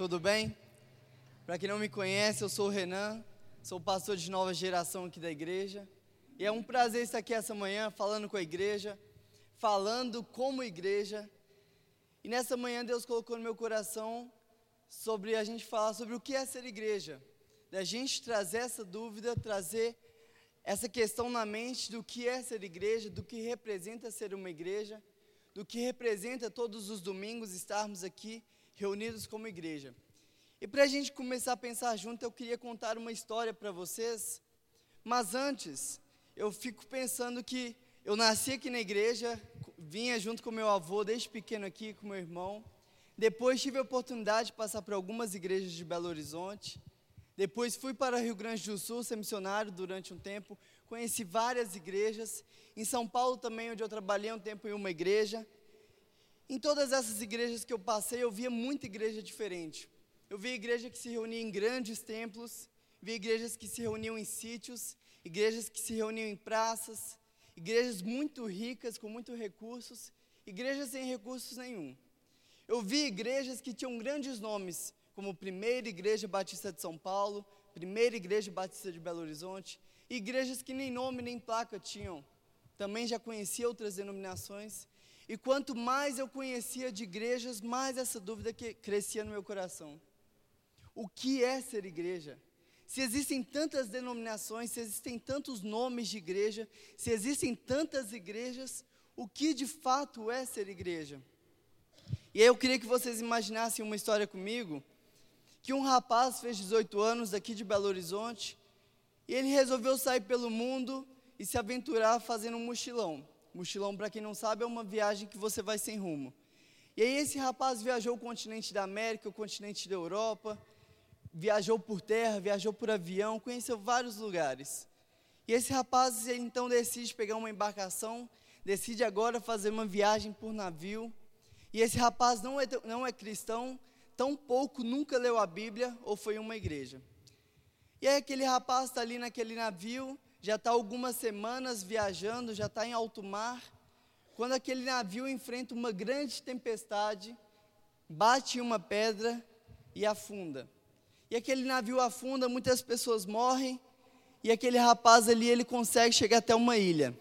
tudo bem? Para quem não me conhece, eu sou o Renan, sou pastor de nova geração aqui da igreja. E é um prazer estar aqui essa manhã falando com a igreja, falando como igreja. E nessa manhã Deus colocou no meu coração sobre a gente falar sobre o que é ser igreja. Da gente trazer essa dúvida, trazer essa questão na mente do que é ser igreja, do que representa ser uma igreja, do que representa todos os domingos estarmos aqui reunidos como igreja. E para a gente começar a pensar junto, eu queria contar uma história para vocês, mas antes, eu fico pensando que eu nasci aqui na igreja, vinha junto com meu avô desde pequeno aqui, com meu irmão. Depois tive a oportunidade de passar por algumas igrejas de Belo Horizonte. Depois fui para Rio Grande do Sul ser missionário durante um tempo. Conheci várias igrejas. Em São Paulo também, onde eu trabalhei um tempo em uma igreja. Em todas essas igrejas que eu passei, eu via muita igreja diferente. Eu via igreja que se reunia em grandes templos, via igrejas que se reuniam em sítios, igrejas que se reuniam em praças, igrejas muito ricas, com muitos recursos, igrejas sem recursos nenhum. Eu vi igrejas que tinham grandes nomes, como Primeira Igreja Batista de São Paulo, Primeira Igreja Batista de Belo Horizonte, igrejas que nem nome nem placa tinham. Também já conheci outras denominações, e quanto mais eu conhecia de igrejas, mais essa dúvida que crescia no meu coração. O que é ser igreja? Se existem tantas denominações, se existem tantos nomes de igreja, se existem tantas igrejas, o que de fato é ser igreja? E aí eu queria que vocês imaginassem uma história comigo, que um rapaz fez 18 anos aqui de Belo Horizonte, e ele resolveu sair pelo mundo e se aventurar fazendo um mochilão. Mochilão, para quem não sabe, é uma viagem que você vai sem rumo. E aí esse rapaz viajou o continente da América, o continente da Europa, viajou por terra, viajou por avião, conheceu vários lugares. E esse rapaz então decide pegar uma embarcação, decide agora fazer uma viagem por navio. E esse rapaz não é, não é cristão, tão pouco nunca leu a Bíblia ou foi em uma igreja. E aí aquele rapaz está ali naquele navio, já está algumas semanas viajando, já está em alto mar, quando aquele navio enfrenta uma grande tempestade, bate em uma pedra e afunda. E aquele navio afunda, muitas pessoas morrem, e aquele rapaz ali, ele consegue chegar até uma ilha.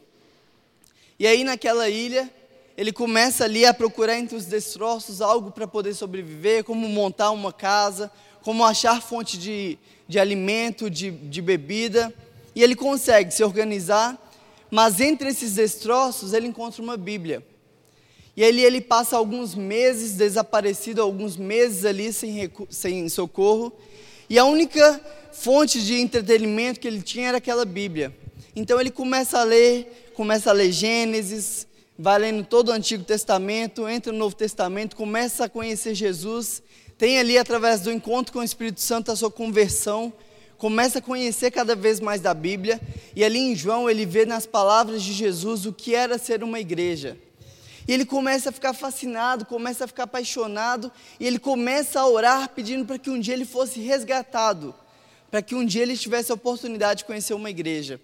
E aí naquela ilha, ele começa ali a procurar entre os destroços algo para poder sobreviver, como montar uma casa, como achar fonte de, de alimento, de, de bebida e ele consegue se organizar, mas entre esses destroços ele encontra uma Bíblia. E ali ele passa alguns meses desaparecido, alguns meses ali sem, sem socorro, e a única fonte de entretenimento que ele tinha era aquela Bíblia. Então ele começa a ler, começa a ler Gênesis, vai lendo todo o Antigo Testamento, entra no Novo Testamento, começa a conhecer Jesus, tem ali através do encontro com o Espírito Santo a sua conversão, começa a conhecer cada vez mais da Bíblia, e ali em João ele vê nas palavras de Jesus o que era ser uma igreja. E ele começa a ficar fascinado, começa a ficar apaixonado, e ele começa a orar pedindo para que um dia ele fosse resgatado, para que um dia ele tivesse a oportunidade de conhecer uma igreja.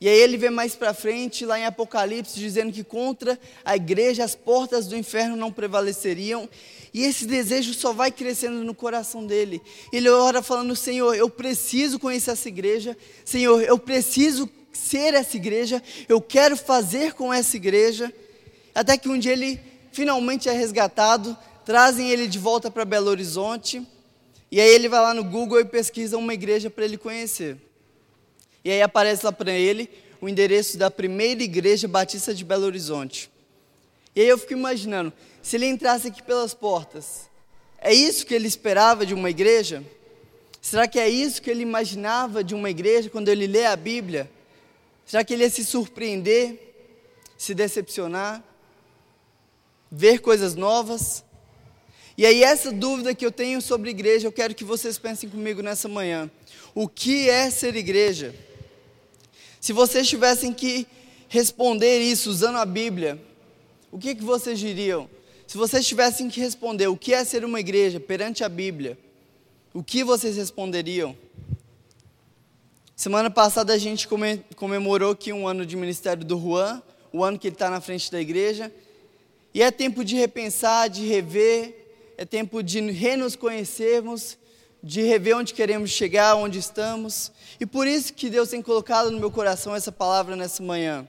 E aí ele vê mais para frente, lá em Apocalipse, dizendo que contra a igreja as portas do inferno não prevaleceriam. E esse desejo só vai crescendo no coração dele. Ele ora falando: Senhor, eu preciso conhecer essa igreja. Senhor, eu preciso ser essa igreja. Eu quero fazer com essa igreja. Até que um dia ele finalmente é resgatado. Trazem ele de volta para Belo Horizonte. E aí ele vai lá no Google e pesquisa uma igreja para ele conhecer. E aí aparece lá para ele o endereço da primeira igreja batista de Belo Horizonte. E aí eu fico imaginando, se ele entrasse aqui pelas portas, é isso que ele esperava de uma igreja? Será que é isso que ele imaginava de uma igreja quando ele lê a Bíblia? Será que ele ia se surpreender, se decepcionar, ver coisas novas? E aí, essa dúvida que eu tenho sobre igreja, eu quero que vocês pensem comigo nessa manhã. O que é ser igreja? Se vocês tivessem que responder isso usando a Bíblia, o que, que vocês diriam? Se vocês tivessem que responder o que é ser uma igreja perante a Bíblia, o que vocês responderiam? Semana passada a gente comemorou aqui um ano de ministério do Juan, o ano que ele está na frente da igreja, e é tempo de repensar, de rever, é tempo de renos conhecermos, de rever onde queremos chegar, onde estamos. E por isso que Deus tem colocado no meu coração essa palavra nessa manhã.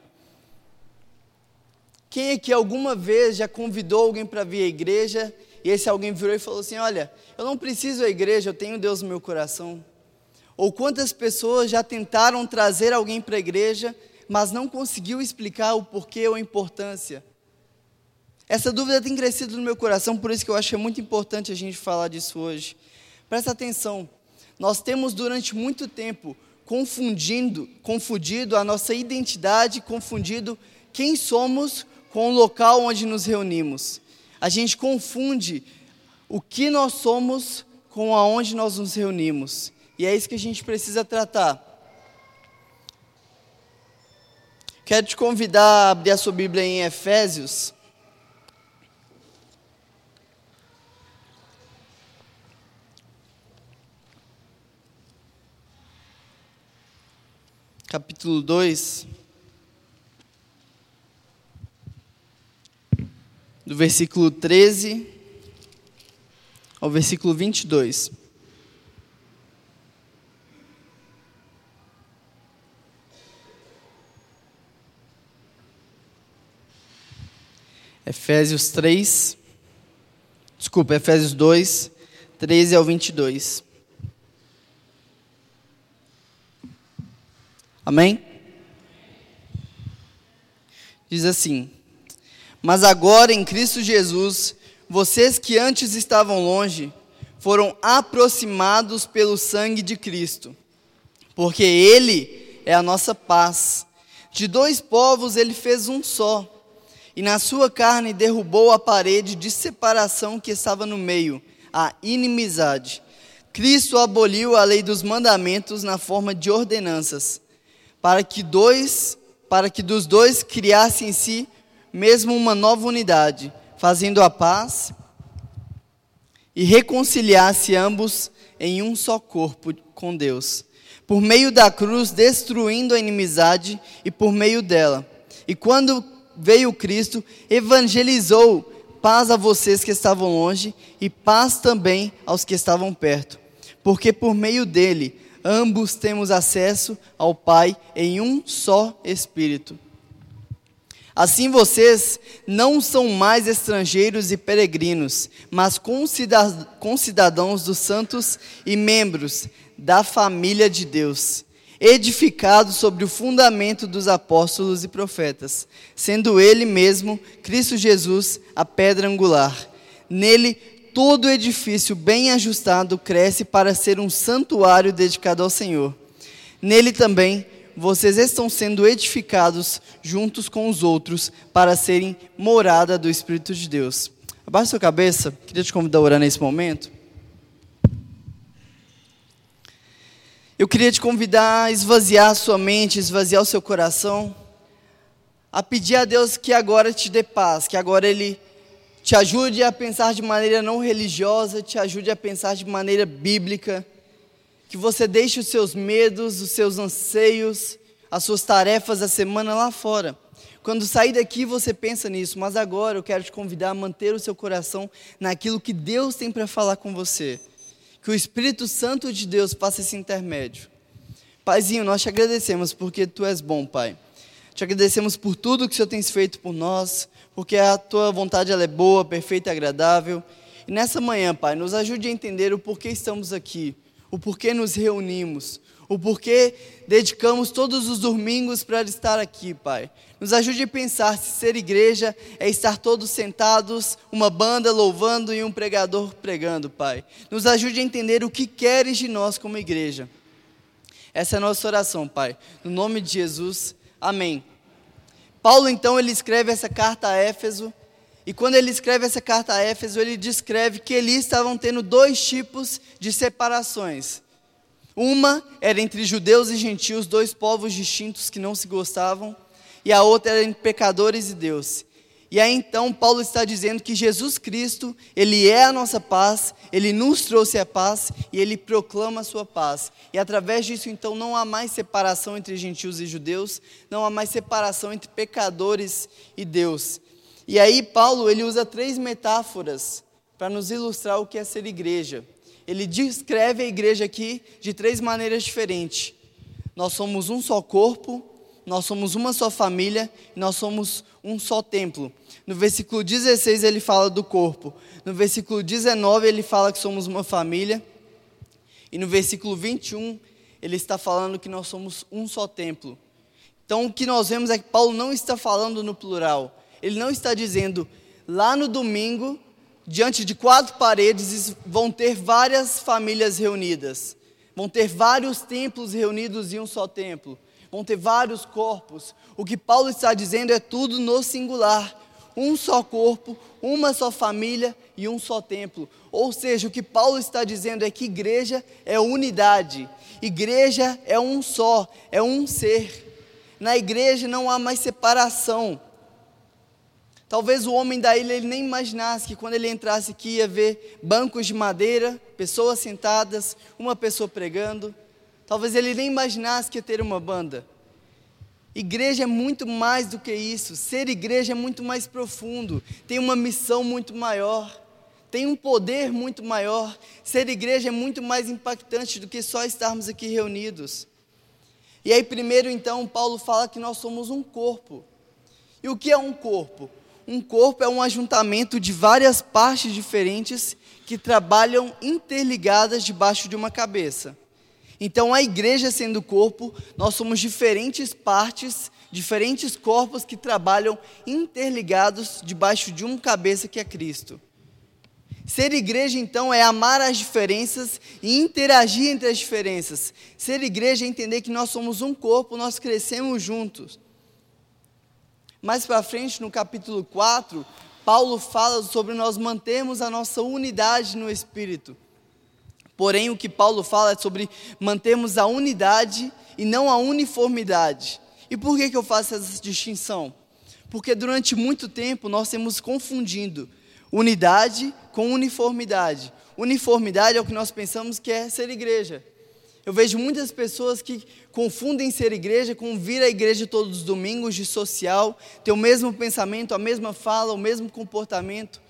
Quem aqui alguma vez já convidou alguém para vir à igreja e esse alguém virou e falou assim: Olha, eu não preciso da igreja, eu tenho Deus no meu coração? Ou quantas pessoas já tentaram trazer alguém para a igreja, mas não conseguiu explicar o porquê ou a importância? Essa dúvida tem crescido no meu coração, por isso que eu acho que é muito importante a gente falar disso hoje. Presta atenção, nós temos durante muito tempo confundindo, confundido a nossa identidade, confundido quem somos com o local onde nos reunimos. A gente confunde o que nós somos com aonde nós nos reunimos. E é isso que a gente precisa tratar. Quero te convidar a abrir a sua Bíblia em Efésios. Capítulo 2. do versículo 13 ao versículo 22. Efésios 3, desculpa, Efésios 2, 13 ao 22. Amém? Diz assim: mas agora em Cristo Jesus, vocês que antes estavam longe, foram aproximados pelo sangue de Cristo, porque Ele é a nossa paz. De dois povos Ele fez um só, e na sua carne derrubou a parede de separação que estava no meio, a inimizade. Cristo aboliu a lei dos mandamentos na forma de ordenanças, para que dois, para que dos dois criasse em si mesmo uma nova unidade, fazendo a paz e reconciliasse ambos em um só corpo com Deus, por meio da cruz, destruindo a inimizade e por meio dela. E quando veio Cristo, evangelizou paz a vocês que estavam longe e paz também aos que estavam perto, porque por meio dele ambos temos acesso ao Pai em um só Espírito. Assim vocês não são mais estrangeiros e peregrinos, mas concidadãos dos santos e membros da família de Deus, edificados sobre o fundamento dos apóstolos e profetas, sendo Ele mesmo, Cristo Jesus, a pedra angular. Nele, todo edifício bem ajustado cresce para ser um santuário dedicado ao Senhor. Nele também, vocês estão sendo edificados juntos com os outros para serem morada do Espírito de Deus. Abaixe sua cabeça, queria te convidar a orar nesse momento. Eu queria te convidar a esvaziar a sua mente, esvaziar o seu coração, a pedir a Deus que agora te dê paz, que agora Ele te ajude a pensar de maneira não religiosa, te ajude a pensar de maneira bíblica que você deixe os seus medos, os seus anseios, as suas tarefas da semana lá fora. Quando sair daqui, você pensa nisso, mas agora eu quero te convidar a manter o seu coração naquilo que Deus tem para falar com você. Que o Espírito Santo de Deus faça esse intermédio. Paizinho, nós te agradecemos porque tu és bom, Pai. Te agradecemos por tudo que o Senhor tem feito por nós, porque a tua vontade ela é boa, perfeita e agradável. E nessa manhã, Pai, nos ajude a entender o porquê estamos aqui o porquê nos reunimos, o porquê dedicamos todos os domingos para estar aqui, Pai. Nos ajude a pensar se ser igreja é estar todos sentados, uma banda louvando e um pregador pregando, Pai. Nos ajude a entender o que queres de nós como igreja. Essa é a nossa oração, Pai. No nome de Jesus, amém. Paulo, então, ele escreve essa carta a Éfeso e quando ele escreve essa carta a Éfeso, ele descreve que ali estavam tendo dois tipos de separações. Uma era entre judeus e gentios, dois povos distintos que não se gostavam, e a outra era entre pecadores e Deus. E aí então Paulo está dizendo que Jesus Cristo, ele é a nossa paz, ele nos trouxe a paz e ele proclama a sua paz. E através disso então não há mais separação entre gentios e judeus, não há mais separação entre pecadores e Deus. E aí Paulo ele usa três metáforas para nos ilustrar o que é ser igreja. Ele descreve a igreja aqui de três maneiras diferentes. Nós somos um só corpo, nós somos uma só família nós somos um só templo. No versículo 16 ele fala do corpo. No versículo 19 ele fala que somos uma família. E no versículo 21 ele está falando que nós somos um só templo. Então o que nós vemos é que Paulo não está falando no plural. Ele não está dizendo lá no domingo, diante de quatro paredes, vão ter várias famílias reunidas. Vão ter vários templos reunidos em um só templo. Vão ter vários corpos. O que Paulo está dizendo é tudo no singular um só corpo, uma só família e um só templo. Ou seja, o que Paulo está dizendo é que igreja é unidade, igreja é um só, é um ser. Na igreja não há mais separação. Talvez o homem da ilha ele nem imaginasse que quando ele entrasse aqui ia ver bancos de madeira, pessoas sentadas, uma pessoa pregando. Talvez ele nem imaginasse que ia ter uma banda. Igreja é muito mais do que isso. Ser igreja é muito mais profundo. Tem uma missão muito maior. Tem um poder muito maior. Ser igreja é muito mais impactante do que só estarmos aqui reunidos. E aí, primeiro, então, Paulo fala que nós somos um corpo. E o que é um corpo? Um corpo é um ajuntamento de várias partes diferentes que trabalham interligadas debaixo de uma cabeça. Então, a igreja sendo corpo, nós somos diferentes partes, diferentes corpos que trabalham interligados debaixo de uma cabeça que é Cristo. Ser igreja, então, é amar as diferenças e interagir entre as diferenças. Ser igreja é entender que nós somos um corpo, nós crescemos juntos. Mais para frente, no capítulo 4, Paulo fala sobre nós mantermos a nossa unidade no Espírito. Porém, o que Paulo fala é sobre mantermos a unidade e não a uniformidade. E por que, que eu faço essa distinção? Porque durante muito tempo nós temos confundindo unidade com uniformidade. Uniformidade é o que nós pensamos que é ser igreja. Eu vejo muitas pessoas que confundem ser igreja com vir à igreja todos os domingos de social, ter o mesmo pensamento, a mesma fala, o mesmo comportamento.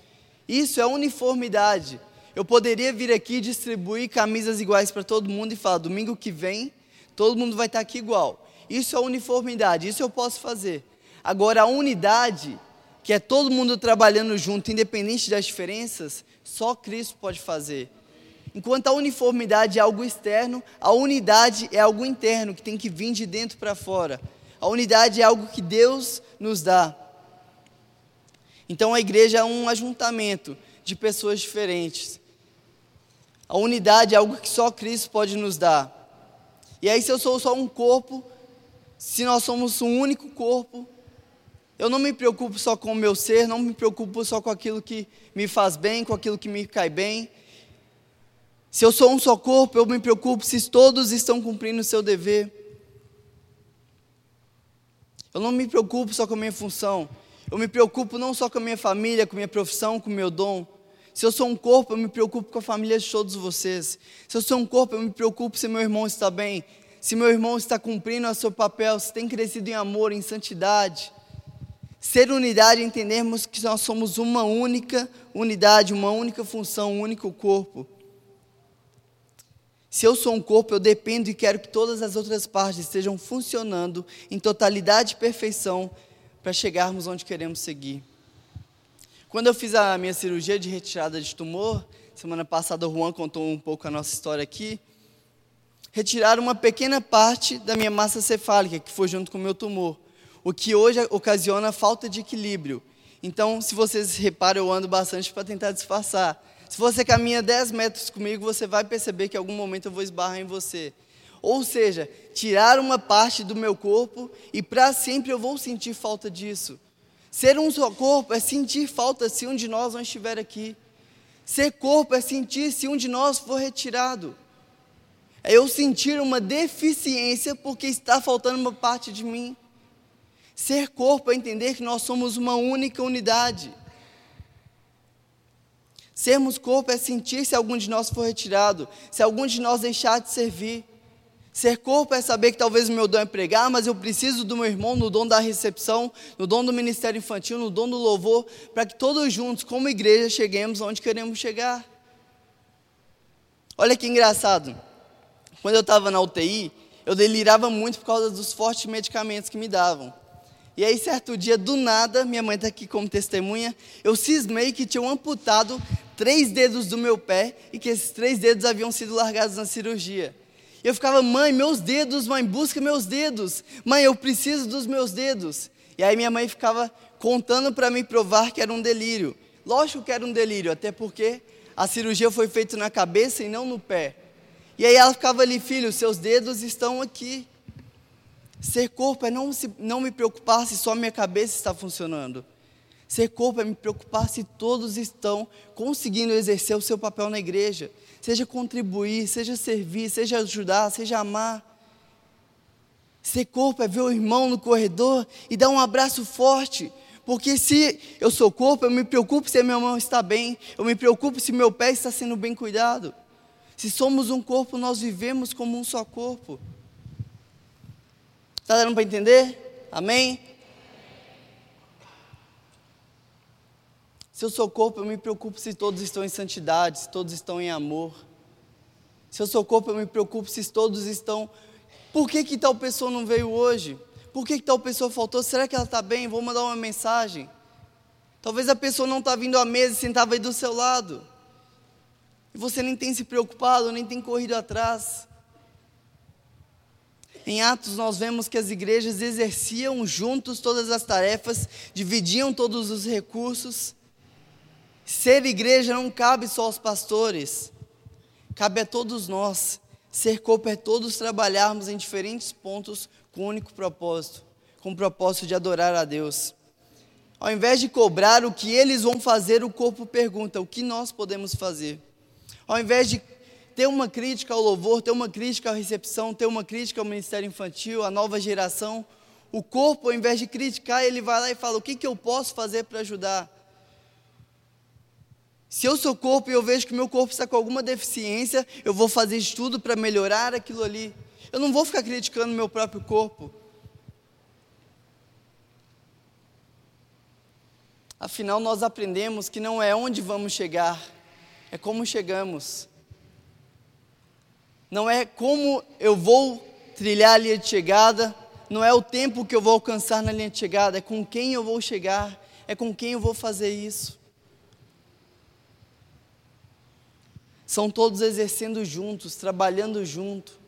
Isso é uniformidade. Eu poderia vir aqui e distribuir camisas iguais para todo mundo e falar: domingo que vem, todo mundo vai estar aqui igual. Isso é uniformidade, isso eu posso fazer. Agora, a unidade, que é todo mundo trabalhando junto, independente das diferenças, só Cristo pode fazer. Enquanto a uniformidade é algo externo, a unidade é algo interno, que tem que vir de dentro para fora. A unidade é algo que Deus nos dá. Então a igreja é um ajuntamento de pessoas diferentes. A unidade é algo que só Cristo pode nos dar. E aí, se eu sou só um corpo, se nós somos um único corpo, eu não me preocupo só com o meu ser, não me preocupo só com aquilo que me faz bem, com aquilo que me cai bem. Se eu sou um só corpo, eu me preocupo se todos estão cumprindo o seu dever. Eu não me preocupo só com a minha função. Eu me preocupo não só com a minha família, com a minha profissão, com o meu dom. Se eu sou um corpo, eu me preocupo com a família de todos vocês. Se eu sou um corpo, eu me preocupo se meu irmão está bem, se meu irmão está cumprindo o seu papel, se tem crescido em amor, em santidade. Ser unidade é entendermos que nós somos uma única unidade, uma única função, um único corpo. Se eu sou um corpo, eu dependo e quero que todas as outras partes estejam funcionando em totalidade e perfeição para chegarmos onde queremos seguir. Quando eu fiz a minha cirurgia de retirada de tumor, semana passada o Juan contou um pouco a nossa história aqui. Retiraram uma pequena parte da minha massa cefálica, que foi junto com o meu tumor, o que hoje ocasiona falta de equilíbrio. Então, se vocês reparam, eu ando bastante para tentar disfarçar. Se você caminha 10 metros comigo, você vai perceber que em algum momento eu vou esbarrar em você. Ou seja, tirar uma parte do meu corpo e para sempre eu vou sentir falta disso. Ser um só corpo é sentir falta se um de nós não estiver aqui. Ser corpo é sentir se um de nós for retirado. É eu sentir uma deficiência porque está faltando uma parte de mim. Ser corpo é entender que nós somos uma única unidade. Sermos corpo é sentir se algum de nós for retirado, se algum de nós deixar de servir. Ser corpo é saber que talvez o meu dom é pregar, mas eu preciso do meu irmão no dom da recepção, no dom do ministério infantil, no dom do louvor, para que todos juntos, como igreja, cheguemos onde queremos chegar. Olha que engraçado. Quando eu estava na UTI, eu delirava muito por causa dos fortes medicamentos que me davam. E aí, certo dia, do nada, minha mãe está aqui como testemunha, eu cismei que tinham amputado três dedos do meu pé e que esses três dedos haviam sido largados na cirurgia. Eu ficava, mãe, meus dedos, mãe, busca meus dedos. Mãe, eu preciso dos meus dedos. E aí minha mãe ficava contando para mim provar que era um delírio. Lógico que era um delírio, até porque a cirurgia foi feita na cabeça e não no pé. E aí ela ficava ali, filho, seus dedos estão aqui. Ser corpo é não, se, não me preocupar se só minha cabeça está funcionando. Ser corpo é me preocupar se todos estão conseguindo exercer o seu papel na igreja seja contribuir, seja servir, seja ajudar, seja amar. Ser corpo é ver o irmão no corredor e dar um abraço forte. Porque se eu sou corpo, eu me preocupo se minha mão está bem, eu me preocupo se meu pé está sendo bem cuidado. Se somos um corpo, nós vivemos como um só corpo. Está dando para entender? Amém? Se eu sou corpo, eu me preocupo se todos estão em santidade, se todos estão em amor. Se eu sou corpo, eu me preocupo se todos estão. Por que, que tal pessoa não veio hoje? Por que, que tal pessoa faltou? Será que ela está bem? Vou mandar uma mensagem. Talvez a pessoa não está vindo à mesa e sentava aí do seu lado. E você nem tem se preocupado, nem tem corrido atrás. Em Atos, nós vemos que as igrejas exerciam juntos todas as tarefas, dividiam todos os recursos. Ser igreja não cabe só aos pastores, cabe a todos nós. Ser corpo é todos trabalharmos em diferentes pontos com um único propósito, com o propósito de adorar a Deus. Ao invés de cobrar o que eles vão fazer, o corpo pergunta o que nós podemos fazer. Ao invés de ter uma crítica ao louvor, ter uma crítica à recepção, ter uma crítica ao ministério infantil, à nova geração, o corpo, ao invés de criticar, ele vai lá e fala: o que, que eu posso fazer para ajudar? Se eu sou corpo e eu vejo que meu corpo está com alguma deficiência, eu vou fazer estudo para melhorar aquilo ali. Eu não vou ficar criticando meu próprio corpo. Afinal, nós aprendemos que não é onde vamos chegar, é como chegamos. Não é como eu vou trilhar a linha de chegada, não é o tempo que eu vou alcançar na linha de chegada, é com quem eu vou chegar, é com quem eu vou fazer isso. São todos exercendo juntos, trabalhando junto,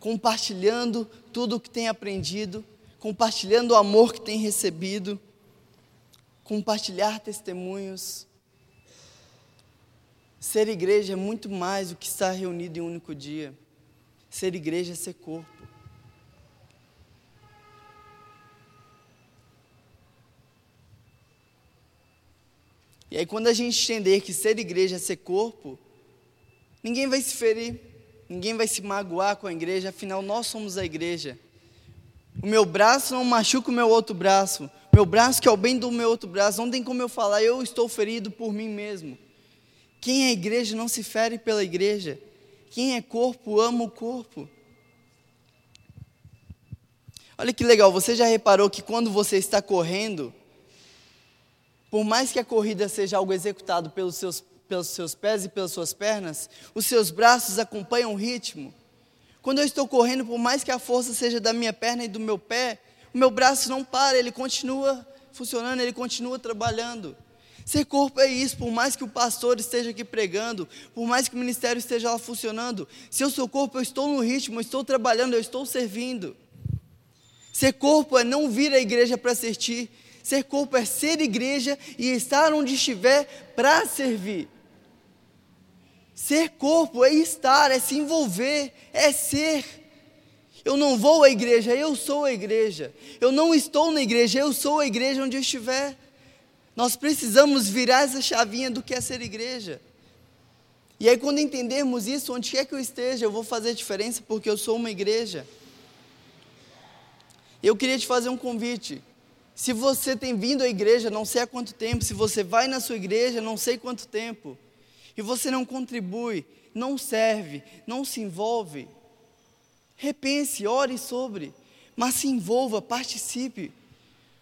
compartilhando tudo o que tem aprendido, compartilhando o amor que tem recebido, compartilhar testemunhos. Ser igreja é muito mais do que estar reunido em um único dia. Ser igreja é ser corpo. E aí, quando a gente entender que ser igreja é ser corpo, Ninguém vai se ferir, ninguém vai se magoar com a igreja, afinal nós somos a igreja. O meu braço não machuca o meu outro braço. Meu braço que é o bem do meu outro braço. Não tem como eu falar, eu estou ferido por mim mesmo. Quem é igreja não se fere pela igreja. Quem é corpo ama o corpo. Olha que legal, você já reparou que quando você está correndo, por mais que a corrida seja algo executado pelos seus pelos seus pés e pelas suas pernas, os seus braços acompanham o ritmo. Quando eu estou correndo, por mais que a força seja da minha perna e do meu pé, o meu braço não para, ele continua funcionando, ele continua trabalhando. Ser corpo é isso, por mais que o pastor esteja aqui pregando, por mais que o ministério esteja lá funcionando, se eu sou corpo, eu estou no ritmo, eu estou trabalhando, eu estou servindo. Ser corpo é não vir à igreja para assistir, ser corpo é ser igreja e estar onde estiver para servir. Ser corpo é estar, é se envolver, é ser. Eu não vou à igreja, eu sou a igreja. Eu não estou na igreja, eu sou a igreja onde eu estiver. Nós precisamos virar essa chavinha do que é ser igreja. E aí, quando entendermos isso, onde quer que eu esteja, eu vou fazer diferença porque eu sou uma igreja. Eu queria te fazer um convite. Se você tem vindo à igreja, não sei há quanto tempo, se você vai na sua igreja, não sei quanto tempo, e você não contribui, não serve, não se envolve, Repense, ore sobre, mas se envolva, participe.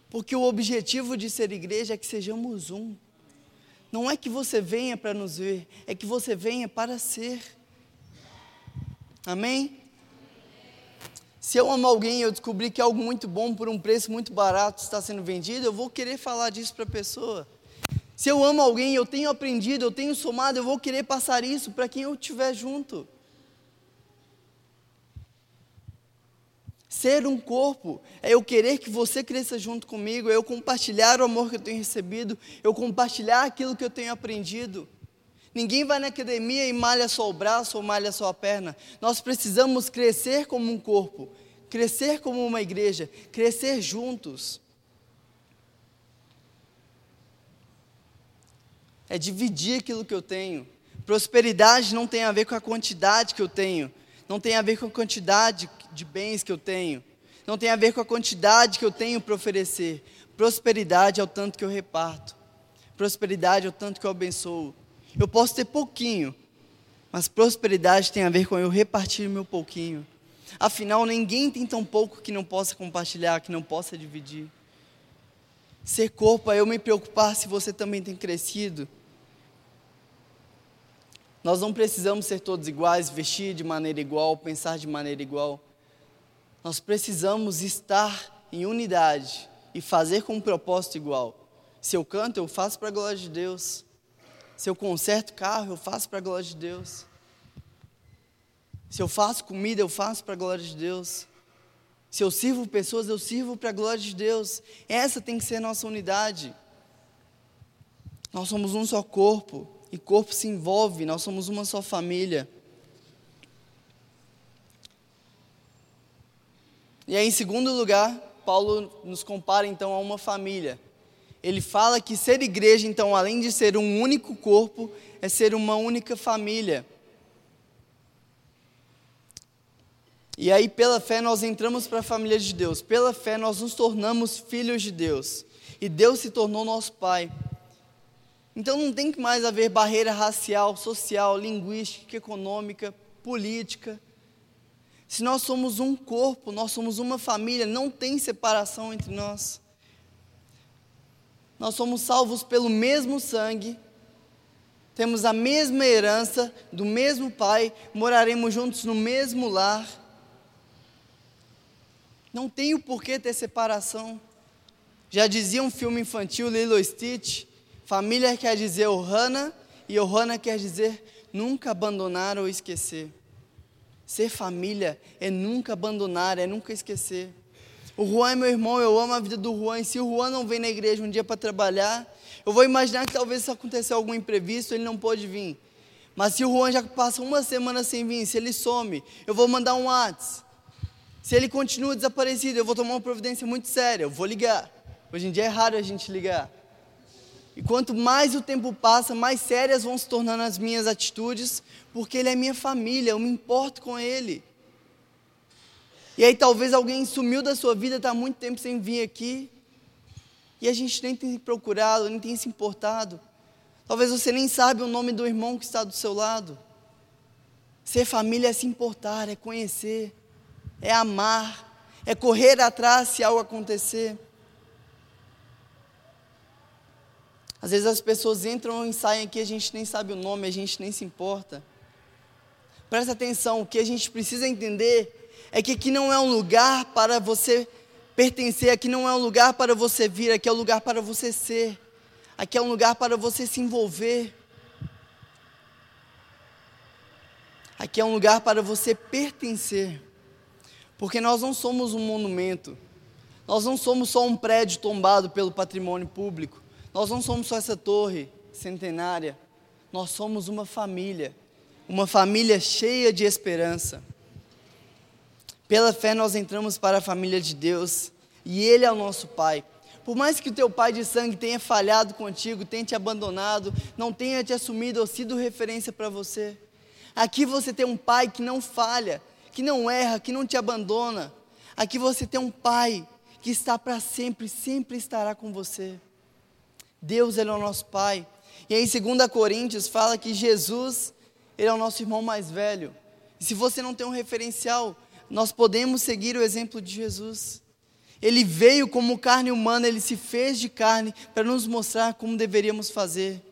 Porque o objetivo de ser igreja é que sejamos um. Não é que você venha para nos ver, é que você venha para ser. Amém? Se eu amo alguém e eu descobrir que algo muito bom por um preço muito barato está sendo vendido, eu vou querer falar disso para a pessoa. Se eu amo alguém, eu tenho aprendido, eu tenho somado, eu vou querer passar isso para quem eu estiver junto. Ser um corpo é eu querer que você cresça junto comigo, é eu compartilhar o amor que eu tenho recebido, eu compartilhar aquilo que eu tenho aprendido. Ninguém vai na academia e malha só o braço ou malha só a perna. Nós precisamos crescer como um corpo, crescer como uma igreja, crescer juntos. É dividir aquilo que eu tenho. Prosperidade não tem a ver com a quantidade que eu tenho, não tem a ver com a quantidade de bens que eu tenho, não tem a ver com a quantidade que eu tenho para oferecer. Prosperidade é o tanto que eu reparto, prosperidade é o tanto que eu abençoo. Eu posso ter pouquinho, mas prosperidade tem a ver com eu repartir o meu pouquinho. Afinal, ninguém tem tão pouco que não possa compartilhar, que não possa dividir. Ser corpo é eu me preocupar se você também tem crescido nós não precisamos ser todos iguais, vestir de maneira igual, pensar de maneira igual. Nós precisamos estar em unidade e fazer com um propósito igual. Se eu canto, eu faço para a glória de Deus. Se eu conserto carro, eu faço para a glória de Deus. Se eu faço comida, eu faço para a glória de Deus. Se eu sirvo pessoas, eu sirvo para a glória de Deus. Essa tem que ser a nossa unidade. Nós somos um só corpo e corpo se envolve, nós somos uma só família. E aí, em segundo lugar, Paulo nos compara então a uma família. Ele fala que ser igreja, então, além de ser um único corpo, é ser uma única família. E aí, pela fé, nós entramos para a família de Deus. Pela fé, nós nos tornamos filhos de Deus. E Deus se tornou nosso Pai. Então não tem que mais haver barreira racial, social, linguística, econômica, política. Se nós somos um corpo, nós somos uma família, não tem separação entre nós. Nós somos salvos pelo mesmo sangue, temos a mesma herança do mesmo Pai, moraremos juntos no mesmo lar. Não tem o porquê ter separação. Já dizia um filme infantil, Lilo Stitch, Família quer dizer Ohana e Ohana quer dizer nunca abandonar ou esquecer. Ser família é nunca abandonar, é nunca esquecer. O Juan é meu irmão, eu amo a vida do Juan. E se o Juan não vem na igreja um dia para trabalhar, eu vou imaginar que talvez se acontecer algum imprevisto, ele não pode vir. Mas se o Juan já passa uma semana sem vir, se ele some, eu vou mandar um WhatsApp. Se ele continua desaparecido, eu vou tomar uma providência muito séria, eu vou ligar. Hoje em dia é raro a gente ligar. E quanto mais o tempo passa, mais sérias vão se tornando as minhas atitudes, porque ele é minha família, eu me importo com ele. E aí talvez alguém sumiu da sua vida, está muito tempo sem vir aqui, e a gente nem tem procurado, nem tem se importado. Talvez você nem sabe o nome do irmão que está do seu lado. Ser família é se importar, é conhecer, é amar, é correr atrás se algo acontecer. Às vezes as pessoas entram e saem aqui, a gente nem sabe o nome, a gente nem se importa. Presta atenção, o que a gente precisa entender é que aqui não é um lugar para você pertencer, aqui não é um lugar para você vir, aqui é um lugar para você ser, aqui é um lugar para você se envolver. Aqui é um lugar para você pertencer, porque nós não somos um monumento, nós não somos só um prédio tombado pelo patrimônio público, nós não somos só essa torre centenária, nós somos uma família, uma família cheia de esperança. Pela fé nós entramos para a família de Deus e Ele é o nosso Pai. Por mais que o teu pai de sangue tenha falhado contigo, tenha te abandonado, não tenha te assumido ou sido referência para você, aqui você tem um pai que não falha, que não erra, que não te abandona. Aqui você tem um pai que está para sempre, sempre estará com você. Deus ele é o nosso Pai. E aí, em 2 Coríntios, fala que Jesus ele é o nosso irmão mais velho. E se você não tem um referencial, nós podemos seguir o exemplo de Jesus. Ele veio como carne humana, ele se fez de carne para nos mostrar como deveríamos fazer.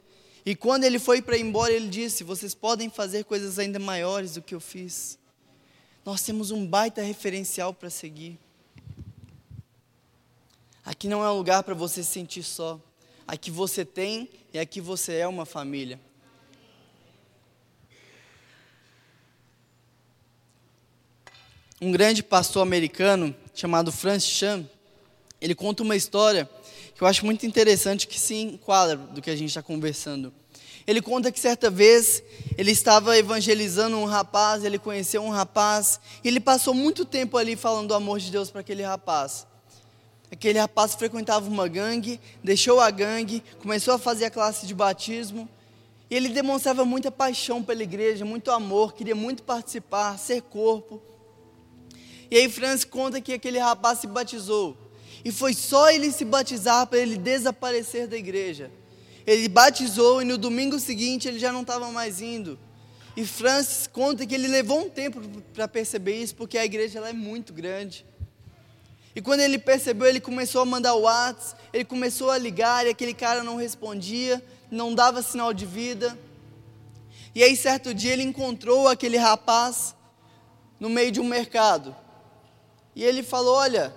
E quando ele foi para embora, ele disse: Vocês podem fazer coisas ainda maiores do que eu fiz. Nós temos um baita referencial para seguir. Aqui não é um lugar para você se sentir só. Aqui você tem e aqui você é uma família. Um grande pastor americano chamado Francis Chan, ele conta uma história que eu acho muito interessante que se enquadra do que a gente está conversando. Ele conta que certa vez ele estava evangelizando um rapaz, ele conheceu um rapaz, e ele passou muito tempo ali falando do amor de Deus para aquele rapaz. Aquele rapaz frequentava uma gangue, deixou a gangue, começou a fazer a classe de batismo, e ele demonstrava muita paixão pela igreja, muito amor, queria muito participar, ser corpo. E aí Francis conta que aquele rapaz se batizou. E foi só ele se batizar para ele desaparecer da igreja. Ele batizou e no domingo seguinte ele já não estava mais indo. E Francis conta que ele levou um tempo para perceber isso, porque a igreja ela é muito grande. E quando ele percebeu, ele começou a mandar WhatsApp, ele começou a ligar e aquele cara não respondia, não dava sinal de vida. E aí, certo dia, ele encontrou aquele rapaz no meio de um mercado. E ele falou: Olha,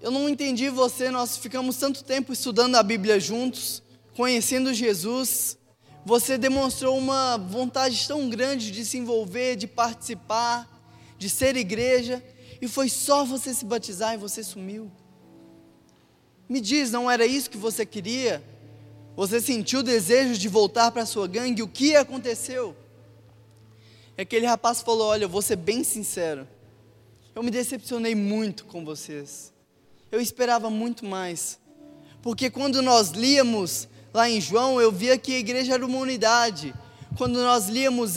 eu não entendi você, nós ficamos tanto tempo estudando a Bíblia juntos, conhecendo Jesus. Você demonstrou uma vontade tão grande de se envolver, de participar, de ser igreja e foi só você se batizar e você sumiu. Me diz, não era isso que você queria? Você sentiu o desejo de voltar para a sua gangue? O que aconteceu? E aquele rapaz falou: Olha, eu vou ser bem sincero. Eu me decepcionei muito com vocês. Eu esperava muito mais. Porque quando nós líamos lá em João, eu via que a igreja era uma unidade. Quando nós líamos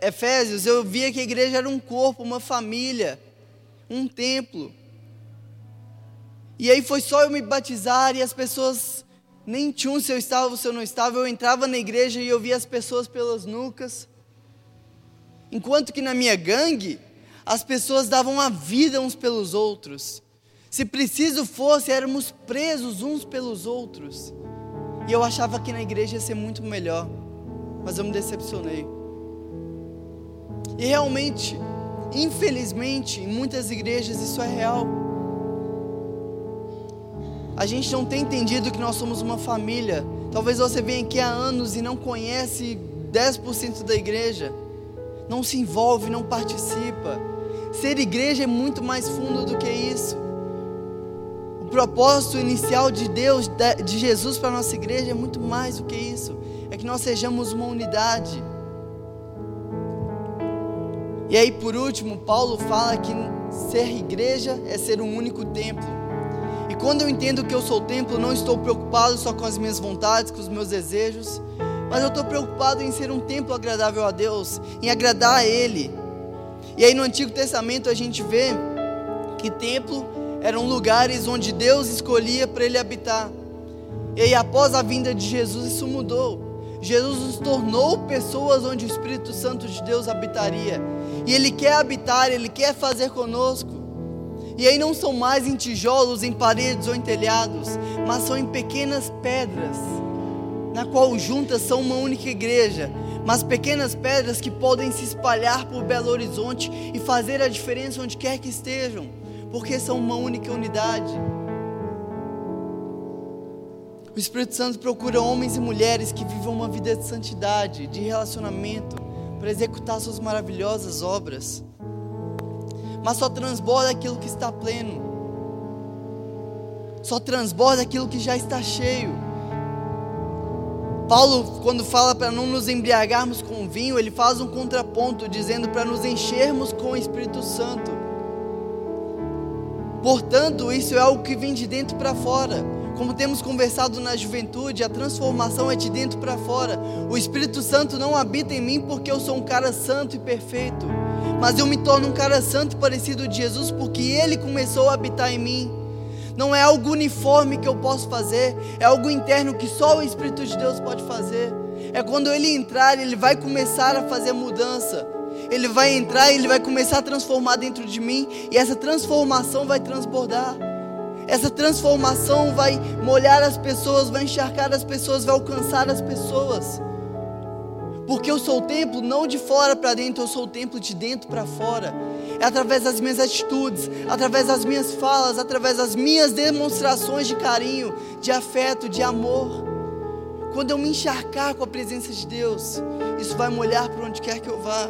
Efésios, eu via que a igreja era um corpo, uma família um templo. E aí foi só eu me batizar e as pessoas nem tinham se eu estava ou se eu não estava. Eu entrava na igreja e eu via as pessoas pelas nucas. Enquanto que na minha gangue, as pessoas davam a vida uns pelos outros. Se preciso fosse, éramos presos uns pelos outros. E eu achava que na igreja ia ser muito melhor. Mas eu me decepcionei. E realmente, Infelizmente, em muitas igrejas isso é real. A gente não tem entendido que nós somos uma família. Talvez você venha aqui há anos e não conhece 10% da igreja. Não se envolve, não participa. Ser igreja é muito mais fundo do que isso. O propósito inicial de Deus, de Jesus para a nossa igreja é muito mais do que isso. É que nós sejamos uma unidade e aí, por último, Paulo fala que ser igreja é ser um único templo. E quando eu entendo que eu sou templo, não estou preocupado só com as minhas vontades, com os meus desejos, mas eu estou preocupado em ser um templo agradável a Deus, em agradar a Ele. E aí no Antigo Testamento a gente vê que templo eram lugares onde Deus escolhia para Ele habitar. E aí após a vinda de Jesus isso mudou. Jesus nos tornou pessoas onde o Espírito Santo de Deus habitaria. E Ele quer habitar, Ele quer fazer conosco. E aí não são mais em tijolos, em paredes ou em telhados, mas são em pequenas pedras, na qual juntas são uma única igreja, mas pequenas pedras que podem se espalhar por Belo Horizonte e fazer a diferença onde quer que estejam, porque são uma única unidade. O Espírito Santo procura homens e mulheres que vivam uma vida de santidade, de relacionamento, para executar suas maravilhosas obras. Mas só transborda aquilo que está pleno. Só transborda aquilo que já está cheio. Paulo, quando fala para não nos embriagarmos com vinho, ele faz um contraponto dizendo para nos enchermos com o Espírito Santo. Portanto, isso é algo que vem de dentro para fora. Como temos conversado na juventude, a transformação é de dentro para fora. O Espírito Santo não habita em mim porque eu sou um cara santo e perfeito, mas eu me torno um cara santo parecido de Jesus porque ele começou a habitar em mim. Não é algo uniforme que eu posso fazer, é algo interno que só o Espírito de Deus pode fazer. É quando ele entrar, ele vai começar a fazer mudança. Ele vai entrar e ele vai começar a transformar dentro de mim, e essa transformação vai transbordar. Essa transformação vai molhar as pessoas, vai encharcar as pessoas, vai alcançar as pessoas. Porque eu sou o templo não de fora para dentro, eu sou o templo de dentro para fora. É através das minhas atitudes, através das minhas falas, através das minhas demonstrações de carinho, de afeto, de amor. Quando eu me encharcar com a presença de Deus, isso vai molhar por onde quer que eu vá.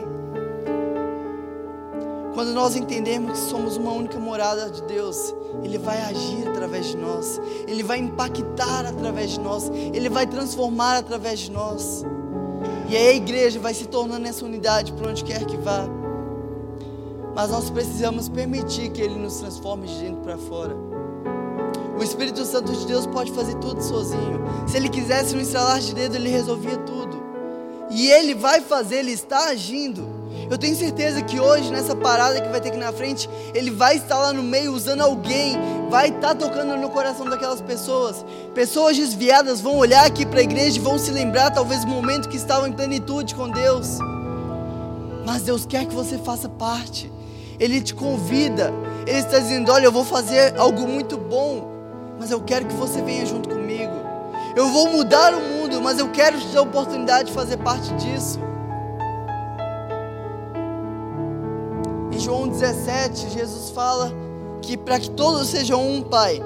Quando nós entendemos que somos uma única morada de Deus, Ele vai agir através de nós, Ele vai impactar através de nós, Ele vai transformar através de nós. E aí a igreja vai se tornando essa unidade por onde quer que vá. Mas nós precisamos permitir que Ele nos transforme de dentro para fora. O Espírito Santo de Deus pode fazer tudo sozinho. Se Ele quisesse no estralar de dedo, Ele resolvia tudo. E Ele vai fazer, Ele está agindo. Eu tenho certeza que hoje, nessa parada que vai ter aqui na frente, Ele vai estar lá no meio usando alguém, vai estar tocando no coração daquelas pessoas. Pessoas desviadas vão olhar aqui para a igreja e vão se lembrar, talvez, do momento que estavam em plenitude com Deus. Mas Deus quer que você faça parte. Ele te convida. Ele está dizendo: Olha, eu vou fazer algo muito bom, mas eu quero que você venha junto comigo. Eu vou mudar o mundo, mas eu quero te dar a oportunidade de fazer parte disso. João 17, Jesus fala que para que todos sejam um, Pai,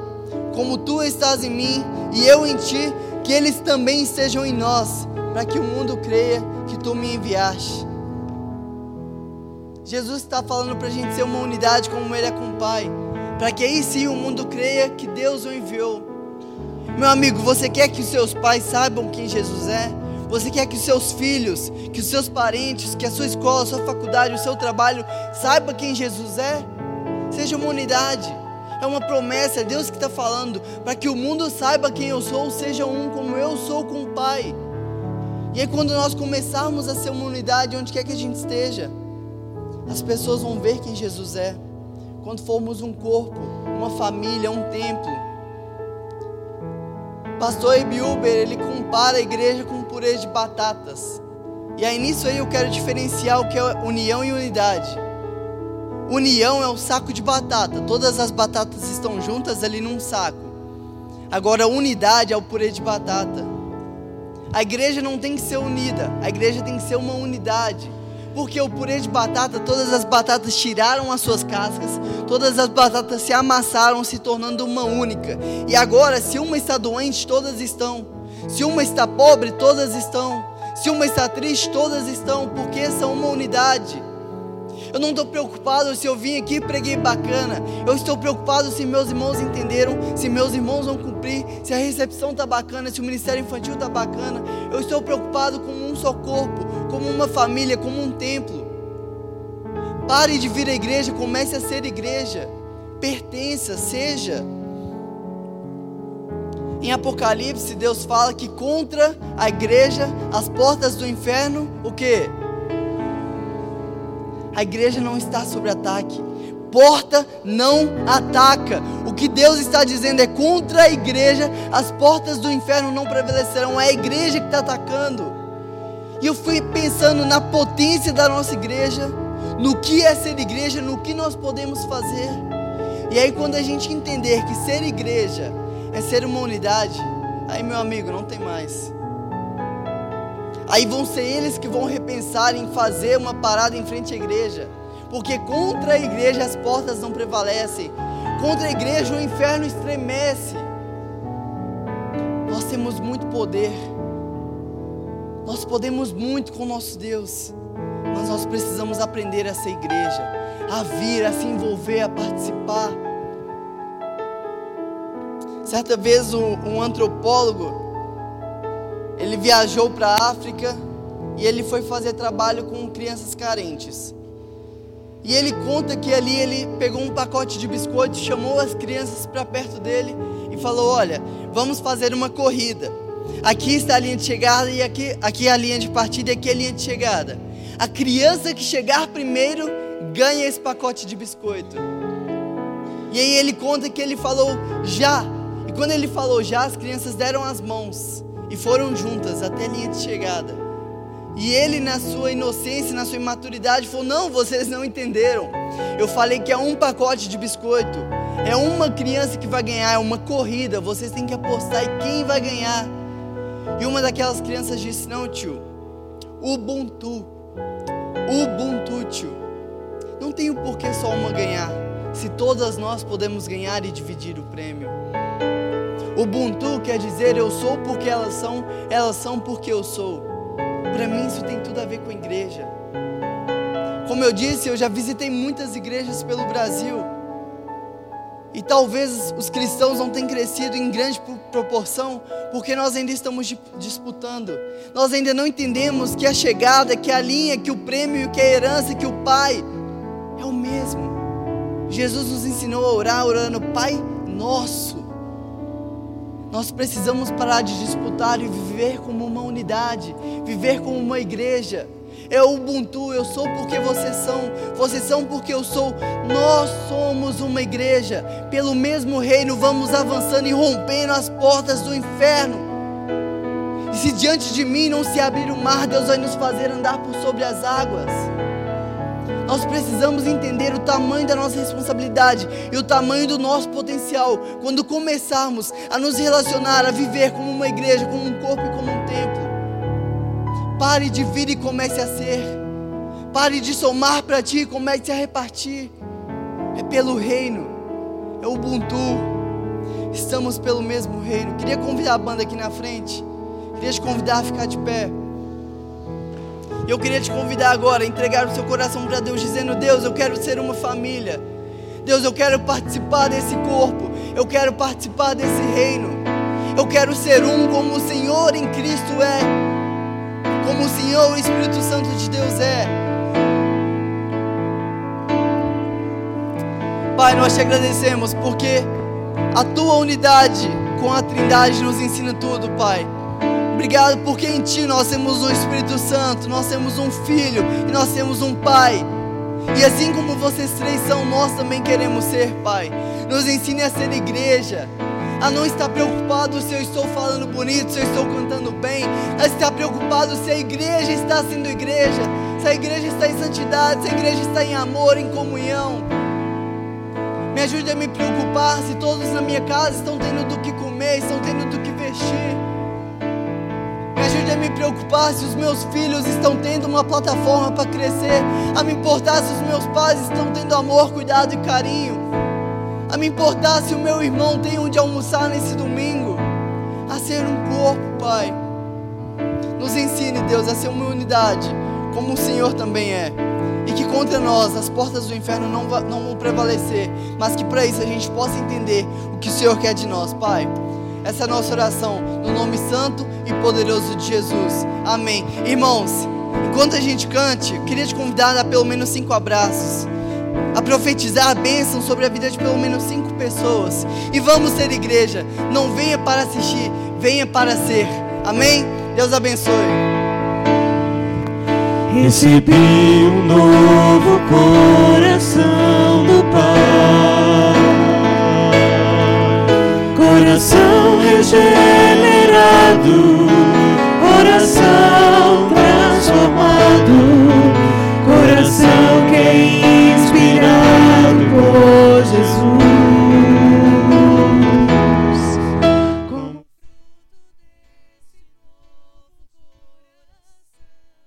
como tu estás em mim e eu em ti, que eles também estejam em nós, para que o mundo creia que tu me enviaste. Jesus está falando para a gente ser uma unidade como Ele é com o Pai, para que aí sim o mundo creia que Deus o enviou. Meu amigo, você quer que os seus pais saibam quem Jesus é? Você quer que os seus filhos, que os seus parentes, que a sua escola, a sua faculdade, o seu trabalho saiba quem Jesus é? Seja uma unidade. É uma promessa, é Deus que está falando, para que o mundo saiba quem eu sou, seja um como eu sou com o Pai. E aí, quando nós começarmos a ser uma unidade, onde quer que a gente esteja, as pessoas vão ver quem Jesus é. Quando formos um corpo, uma família, um templo. Pastor Ibiuber, ele compara a igreja com um purê de batatas. E aí nisso aí eu quero diferenciar o que é união e unidade. União é o saco de batata, todas as batatas estão juntas ali num saco. Agora unidade é o purê de batata. A igreja não tem que ser unida, a igreja tem que ser uma unidade. Porque o purê de batata, todas as batatas tiraram as suas cascas, todas as batatas se amassaram, se tornando uma única. E agora, se uma está doente, todas estão. Se uma está pobre, todas estão. Se uma está triste, todas estão, porque são uma unidade. Eu não estou preocupado se eu vim aqui e preguei bacana. Eu estou preocupado se meus irmãos entenderam, se meus irmãos vão cumprir, se a recepção está bacana, se o ministério infantil está bacana. Eu estou preocupado com um só corpo, como uma família, como um templo. Pare de vir à igreja, comece a ser igreja. Pertença, seja. Em Apocalipse, Deus fala que contra a igreja, as portas do inferno, o que? A igreja não está sob ataque. Porta não ataca. O que Deus está dizendo é contra a igreja, as portas do inferno não prevalecerão. É a igreja que está atacando. E eu fui pensando na potência da nossa igreja, no que é ser igreja, no que nós podemos fazer. E aí, quando a gente entender que ser igreja é ser uma unidade, aí, meu amigo, não tem mais. Aí vão ser eles que vão repensar em fazer uma parada em frente à igreja. Porque contra a igreja as portas não prevalecem. Contra a igreja o inferno estremece. Nós temos muito poder. Nós podemos muito com nosso Deus. Mas nós precisamos aprender a ser igreja, a vir, a se envolver, a participar. Certa vez um, um antropólogo ele viajou para a África e ele foi fazer trabalho com crianças carentes. E ele conta que ali ele pegou um pacote de biscoitos, chamou as crianças para perto dele e falou: Olha, vamos fazer uma corrida. Aqui está a linha de chegada e aqui, aqui é a linha de partida e aqui é a linha de chegada. A criança que chegar primeiro ganha esse pacote de biscoito. E aí ele conta que ele falou já. E quando ele falou já, as crianças deram as mãos e foram juntas até a linha de chegada. E ele, na sua inocência, na sua imaturidade, falou: Não, vocês não entenderam. Eu falei que é um pacote de biscoito. É uma criança que vai ganhar, é uma corrida. Vocês têm que apostar e quem vai ganhar. E uma daquelas crianças disse: Não, tio, Ubuntu. Ubuntu, tio. Não tem o porquê só uma ganhar. Se todas nós podemos ganhar e dividir o prêmio. Ubuntu quer dizer eu sou porque elas são, elas são porque eu sou. Para mim isso tem tudo a ver com igreja. Como eu disse, eu já visitei muitas igrejas pelo Brasil. E talvez os cristãos não tenham crescido em grande proporção, porque nós ainda estamos disputando. Nós ainda não entendemos que a chegada, que a linha, que o prêmio, que a herança, que o Pai é o mesmo. Jesus nos ensinou a orar orando Pai Nosso. Nós precisamos parar de disputar e viver como uma unidade, viver como uma igreja. É Ubuntu, eu sou porque vocês são, vocês são porque eu sou. Nós somos uma igreja. Pelo mesmo reino vamos avançando e rompendo as portas do inferno. E se diante de mim não se abrir o mar, Deus vai nos fazer andar por sobre as águas. Nós precisamos entender o tamanho da nossa responsabilidade e o tamanho do nosso potencial quando começarmos a nos relacionar, a viver como uma igreja, como um corpo e como um templo. Pare de vir e comece a ser. Pare de somar para ti e comece a repartir. É pelo reino, é o Ubuntu. Estamos pelo mesmo reino. Queria convidar a banda aqui na frente. Queria te convidar a ficar de pé. Eu queria te convidar agora a entregar o seu coração para Deus, dizendo: Deus, eu quero ser uma família. Deus, eu quero participar desse corpo. Eu quero participar desse reino. Eu quero ser um como o Senhor em Cristo é. Como o Senhor, o Espírito Santo de Deus é. Pai, nós te agradecemos porque a tua unidade com a Trindade nos ensina tudo, Pai. Obrigado porque em Ti nós temos um Espírito Santo, nós temos um Filho e nós temos um Pai. E assim como vocês três são, nós também queremos ser, Pai. Nos ensine a ser igreja, a não estar preocupado se eu estou falando bonito, se eu estou cantando bem, a estar preocupado se a igreja está sendo igreja, se a igreja está em santidade, se a igreja está em amor, em comunhão. Me ajude a me preocupar se todos na minha casa estão tendo do que comer, estão tendo do que vestir. Me ajude a me preocupar se os meus filhos estão tendo uma plataforma para crescer, a me importar se os meus pais estão tendo amor, cuidado e carinho, a me importar se o meu irmão tem onde almoçar nesse domingo, a ser um corpo, Pai. Nos ensine, Deus, a ser uma unidade, como o Senhor também é. E que contra nós as portas do inferno não, não vão prevalecer, mas que para isso a gente possa entender o que o Senhor quer de nós, Pai. Essa é a nossa oração, no nome santo e poderoso de Jesus. Amém. Irmãos, enquanto a gente cante, queria te convidar a dar pelo menos cinco abraços. A profetizar a bênção sobre a vida de pelo menos cinco pessoas. E vamos ser igreja. Não venha para assistir, venha para ser. Amém? Deus abençoe. Recebi um novo coração do Pai, coração regenerado